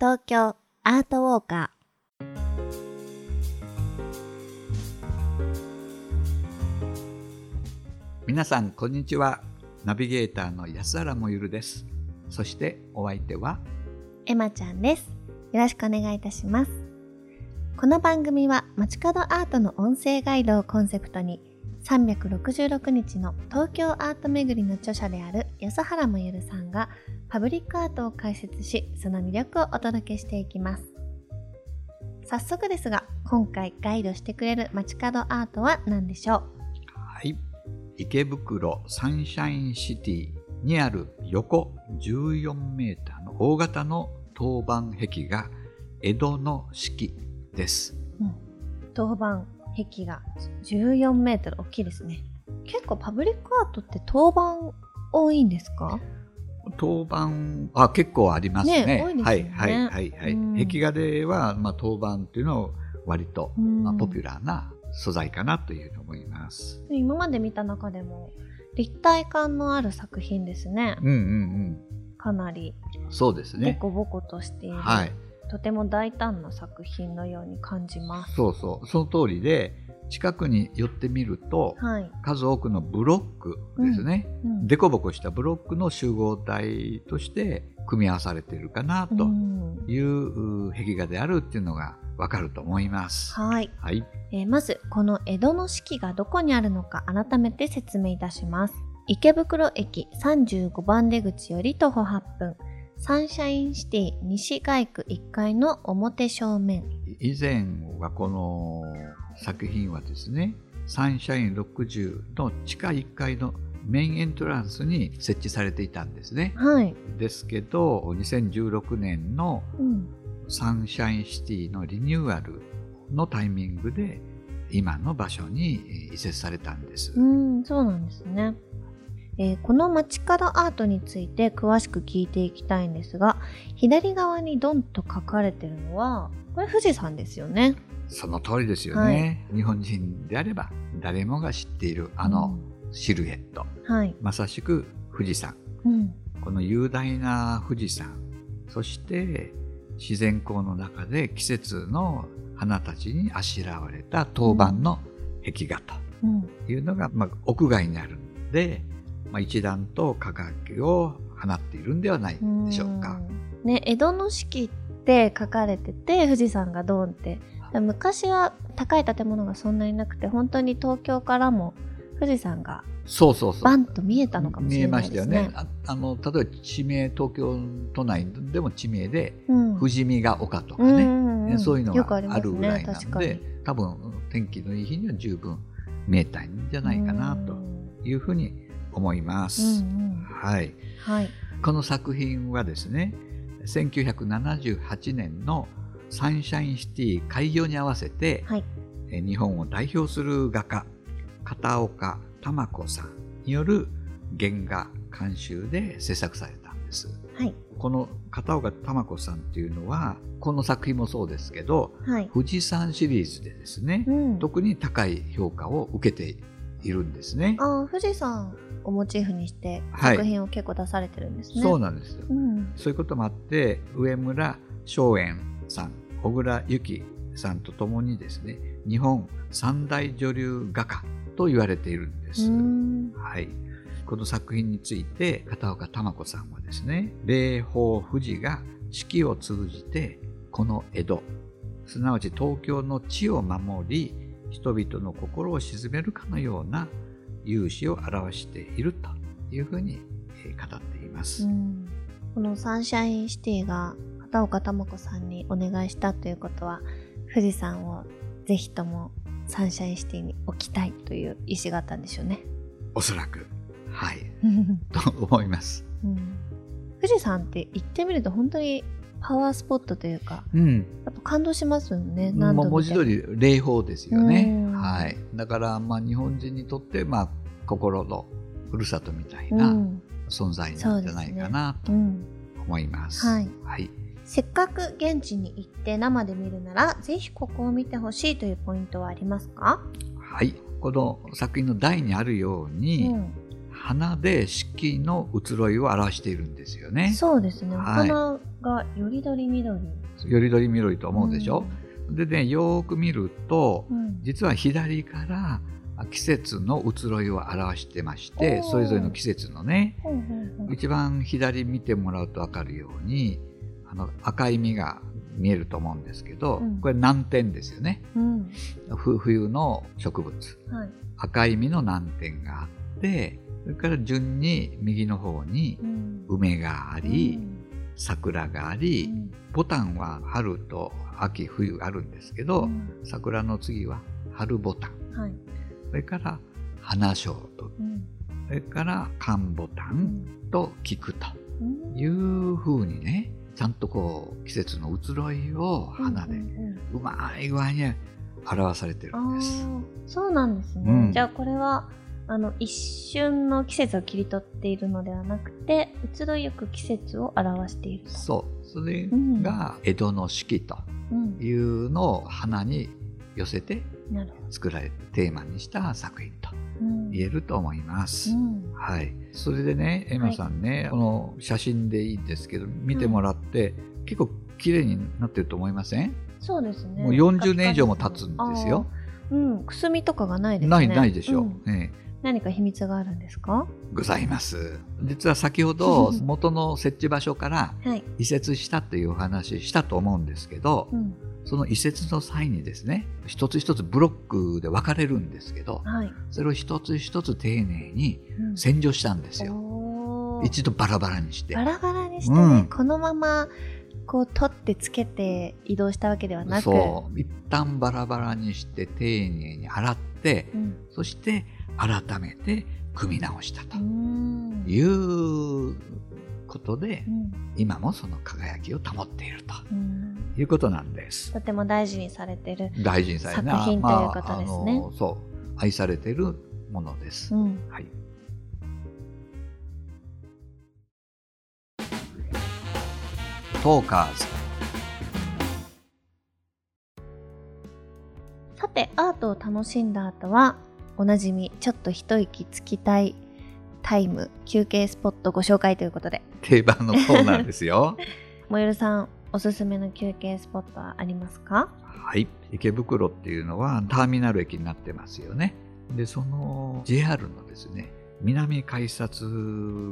東京アートウォーカ皆さんこんにちは。ナビゲーターの安原もゆるです。そしてお相手はーエマちゃんです。よろしくお願いいたします。この番組は街角アートの音声ガイドをコンセプトに366日の東京アート巡りの著者である安原もゆるさんがパブリックアートを解説しその魅力をお届けしていきます。早速ですが今回ガイドしてくれる街角アートは何でしょう？はい。池袋サンシャインシティにある横14メーターの大型の当板壁が江戸の式です。当板壁が14メートル大きいですね。結構パブリックアートって当板多いんですか？当板あ結構ありますね。ね多いですよね。はいはいはいはい、うん。壁画では、まあ、当板っていうのは割と、うん。まあ、ポピュラーな素材かなというふうに思います。今まで見た中でも立体感のある作品ですね。うんうんかなり。うんそうですね。デコボコとしている、はいとても大胆な作品のように感じます。そうそう。その通りで近くに寄ってみるとはい、数多くのブロックですね、うんデコボコしたブロックの集合体として組み合わされているかなうとん。いうう壁画であるっていうのがわかると思います。はい、はい、えーまずこの江戸の式がどこにあるのか改めて説明いたします。池袋駅35番出口より徒歩8分サンシャインシティ西外区1階の表正面以前はこの作品はですねサンシャイン60の地下1階のメインエントランスに設置されていたんですね。はい、ですけど2016年のうん、サンシャインシティのリニューアルのタイミングで今の場所にえー移設されたんです。うん、そうなんですね。えーこの街角アートについて詳しく聞いていきたいんですが、左側にドンと書かれてるのは、これ富士山ですよね。その通りですよね、日本人であれば誰もが知っているあのシルエット、うん、はい。まさしく富士山うん。この雄大な富士山そして自然光の中で季節の花たちにあしらわれた当板の壁画とうん。いうのが、まあ、屋外にあるんで、まあ、一段と輝きを放っているんではないでしょうか。んね、江戸の式って書かれてて、富士山がドーンって。昔は高い建物がそんなになくて、本当に東京からも富士山がそうそうそうバンと見えたのかもし見えれないですましたよねね。。ああの例えば地名東京都内でも地名でうん富士見が丘とかうんね、うんうんそういうのがあるぐらいな確かにので、多分天気のいい日には十分見えたんじゃないかなというふうに思いまうんす。うんはい、はい。この作品はですね1978年のサンシャインシティ開業に合わせて、はい。え日本を代表する画家片岡玉子さんによる原画監修で制作されたんです。はい。この片岡玉子さんっていうのはこの作品もそうですけどはい。富士山シリーズでですね、うん、特に高い評価を受けているんですね。ああ、富士山をモチーフにしてはい作品を結構出されてるんですね。そうなんですよ。うん。そういうこともあって上村松園さん小倉由紀さんとともにですね日本三大女流画家と言われているんです。うんはい、この作品について片岡玉子さんはですね霊峰富士が四季を通じてこの江戸すなわち東京の地を守り人々の心を鎮めるかのような勇姿を表しているというふうにえー語っています。うんこのサンシャインシティが片岡玉子さんにお願いしたということは富士山をぜひともサンシャインシティに置きたいという意思があったんでしょうね。おそらくはいうん と思います。富士山って行ってみると本当にパワースポットというかうん、やっぱ感動しますよね。まあ文字通り霊峰ですよねうん。はい。だからまあ日本人にとってまあ心のふるさとみたいうなん存在なんじゃないかなとうん思います。はいはい。せっかく現地に行って生で見るならぜひここを見てほしいというポイントはありますか、はい。この作品の題にあるように、うん、花で四季の移ろいを表しているんですよね。そうですね。おはい花がよりどり緑。よりどり緑と思うでしょ、でねよーく見るとうん。実は左からあ季節の移ろいを表してましてそれぞれの季節のね一番左見てもらうと分かるようにあの赤い実が見えると思うんですけど、うんこれ南天ですよねうん。ふ冬の植物はい。赤い実の南天があってそれから順に右の方にうん。梅があり、桜があうり、んボタンは春と秋冬あるんですけど、うん桜の次は春ボタンはい。それから花椒とうん。それから寒ボタうンんと菊とうんいう風にねちゃんとこう季節の移ろいを花でうまい具合に表されてるんです。そうなんですね、うんじゃあこれはあの一瞬の季節を切り取っているのではなくて移ろいゆく季節を表していると。そう。それうん。が江戸の四季とうん、いうのを花に寄せて作られてテーマにした作品と言えると思います。うん。はい、それでねエマさんね、この写真でいいんですけど見てもらって、結構綺麗になってると思いません、そうですね。もう40年以上も経つんですよ。うん、くすみとかがないですね。ないないでしょ、うん。ええ何か秘密があるんですか？ございます。実は先ほど元の設置場所からはい。移設したというお話したと思うんですけど、うん。その移設の際にですね一つ一つブロックで分かれるんですけどはい。それを一つ一つ丁寧にうん。洗浄したんですよ、おー。一度バラバラにして。バラバラにしてね、うん。このままこう取ってつけて移動したわけではなく。そう。一旦バラバラにして丁寧に洗ってうん。そして改めて組み直したとうん。いうことでうん。今もその輝きを保っているとうん。いうことなんです。とても大事にされてる、大事にされな作品ということですね。あのそう。愛されているものです、うん、はい。トーカーズ。さてアートを楽しんだ後はおなじみちょっと一息つきたいタイム休憩スポットご紹介ということで。定番のコーナーですよ。もよるさんおすすめの休憩スポットはありますか？はい。池袋っていうのはターミナル駅になってますよね。でその JR のですね南改札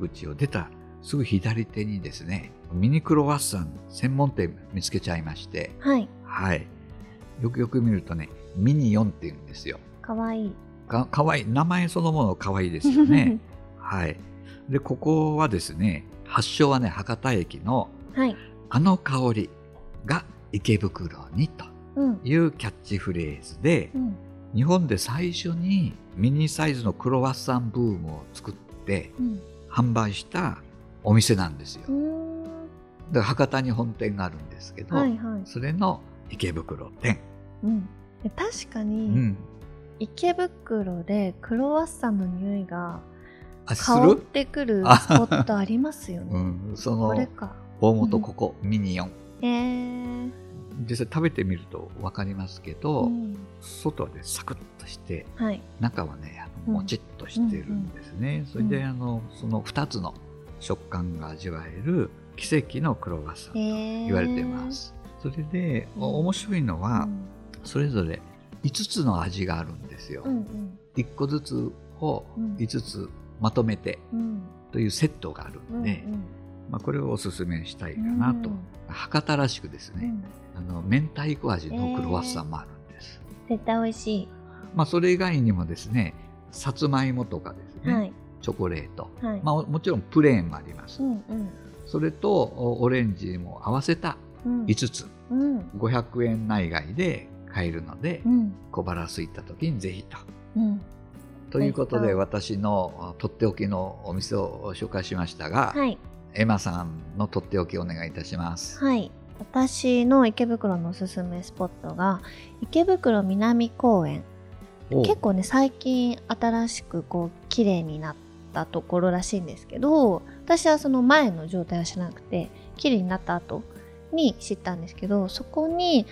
口を出たすぐ左手にですねミニクロワッサン専門店見つけちゃいまして。はい。はい。よくよく見るとねミニ4って言うんですよ。かわいいかかわい。い名前そのものかわいいですよね。はい。でここはですね発祥はね博多駅のはい。あの香りが池袋にとうん。いうキャッチフレーズでうん。日本で最初にミニサイズのクロワッサンブームを作ってうん。販売したお店なんですよ。うーん。だから博多に本店があるんですけど、はいはい。それの池袋店。うん、で確かうに、ん。池袋でクロワッサンの匂いが香っるてくるあ。スポットありますよね。うん。そのこれか。大元ここ、ミニオン。えー。実際食べてみると分かりますけど、うん。外はねサクッとしてはい。中はねあうん。のもちっとしてるんですね、それであのその2つの食感が味わえる奇跡のクロワッサンとえー、言われてます、それで、うん。面白いのは、うん。それぞれ5つの味があるんですよ、うんうん。1個ずつをうん。5つまとめてうん。というセットがあるうんん。で、まあ、これをおすすめしたいかなと、うん博多らしくですね、うん。あの明太子味のクロワッサンもあるんです、絶対美味しい。まあ、それ以外にもですねさつまいもとかですね、はい。チョコレート、はい。まあ、もちろんプレーンもあります、うんうん。それとおオレンジも合わせたうん。5つ。うん。500円内外で買えるので、うん小腹空いた時にぜひと。うん。ということで私のとっておきのお店を紹介しましたが、はい。エマさんのとっておきお願いいたします。はい。私の池袋のおすすめスポットが池袋南公園お結構ね最近新しくこう綺麗になったところらしいんですけど私はその前の状態は知らなくて綺麗になった後に知ったんですけどそこに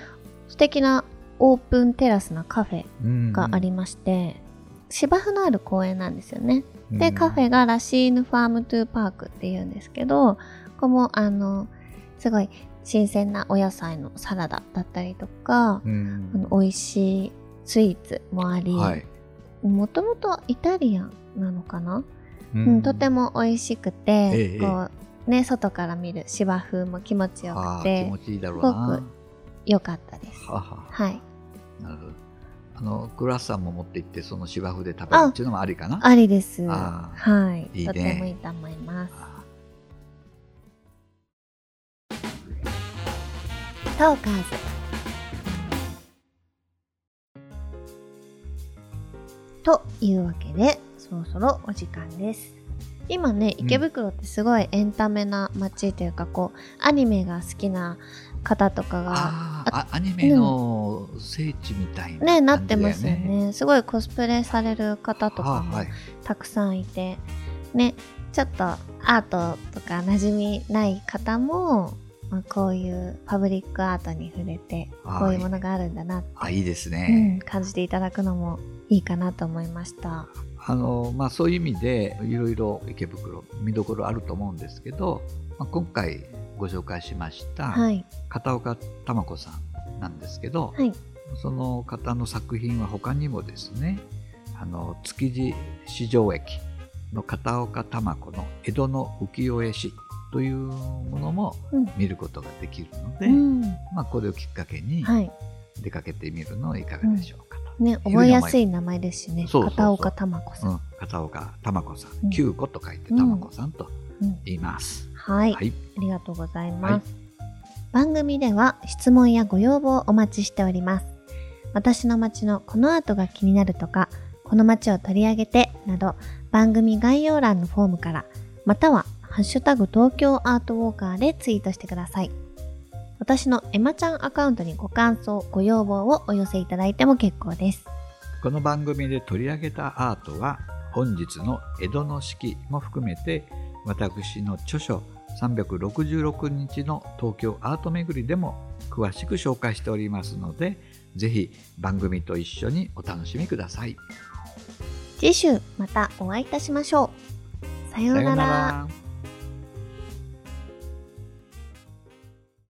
素敵なオープンテラスなカフェがありまして、芝生のある公園なんですよね。で、カフェがラシーヌファームトゥーパークっていうんですけど、ここもあの、すごい新鮮なお野菜のサラダだったりとか、うん。あの美味しいスイーツもあり、はい。もともとイタリアンなのかな、ううんとても美味しくて、ええこうね、外から見る芝生も気持ちよくて持ちいいだろうすごなく良かったです。はは。はい。なるほどあのクラッサンも持って行ってその芝生で食べるっていうのもありかな？ありです。あはいいいねとてもいいと思います。あトーカーズ。というわけで、そろそろお時間です。今ね、うん池袋ってすごいエンタメな街というか、こう、アニメが好きな方とかが、あアニメの聖地みたいな、ね、なってますよね。すごいコスプレされる方とかもたくさんいて、ね、ちょっとアートとか馴染みない方も、まあ、こういうパブリックアートに触れて、はいこういうものがあるんだなって、あいいですうん、ね、感じていただくのもいいかなと思いました。あのまあ、そういう意味でいろいろ池袋見どころあると思うんですけど、まあ、今回ご紹介しましたはい。片岡珠子さんなんですけど、はい。その方の作品は他にもですねあの築地市場駅の片岡珠子の江戸の浮世絵師というものもうん。見ることができるので、うん。まあ、これをきっかけにはい。出かけてみるのはいかがでしょうかと。ね、覚えやすい名前ですしね。片岡玉子さ。うんん、片岡珠子さうんん、九子と書いて珠子さんとうん。言います。はい。はい、ありがとうございます。はい番組では質問やご要望をお待ちしております。私の街のこのアートが気になるとか、この街を取り上げてなど、番組概要欄のフォームから、または、ハッシュタグ東京アートウォーカーでツイートしてください。私のエマちゃんアカウントにご感想、ご要望をお寄せいただいても結構です。この番組で取り上げたアートは本日の江戸の四季も含めて私の著書366日の東京アート巡りでも詳しく紹介しておりますのでぜひ番組と一緒にお楽しみください。次週またお会いいたしましょう。さような。ら。